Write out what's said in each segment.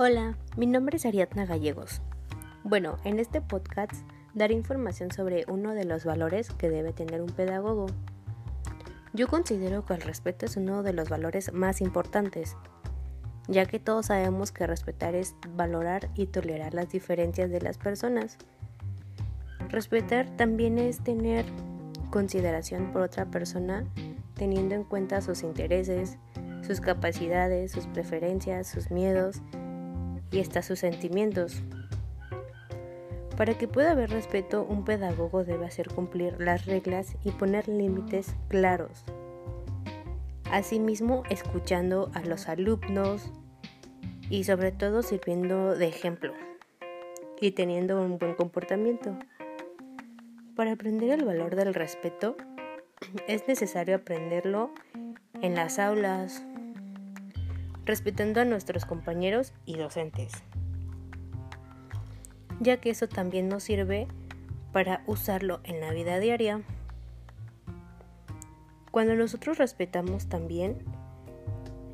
Hola, mi nombre es Ariadna Gallegos. Bueno, en este podcast daré información sobre uno de los valores que debe tener un pedagogo. Yo considero que el respeto es uno de los valores más importantes, ya que todos sabemos que respetar es valorar y tolerar las diferencias de las personas. Respetar también es tener consideración por otra persona teniendo en cuenta sus intereses, sus capacidades, sus preferencias, sus miedos y hasta sus sentimientos. Para que pueda haber respeto, un pedagogo debe hacer cumplir las reglas y poner límites claros. Asimismo, escuchando a los alumnos y sobre todo sirviendo de ejemplo y teniendo un buen comportamiento. Para aprender el valor del respeto, es necesario aprenderlo en las aulas, respetando a nuestros compañeros y docentes, ya que eso también nos sirve para usarlo en la vida diaria. Cuando nosotros respetamos también,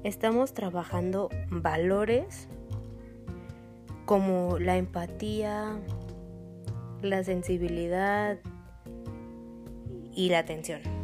estamos trabajando valores como la empatía, la sensibilidad y la atención.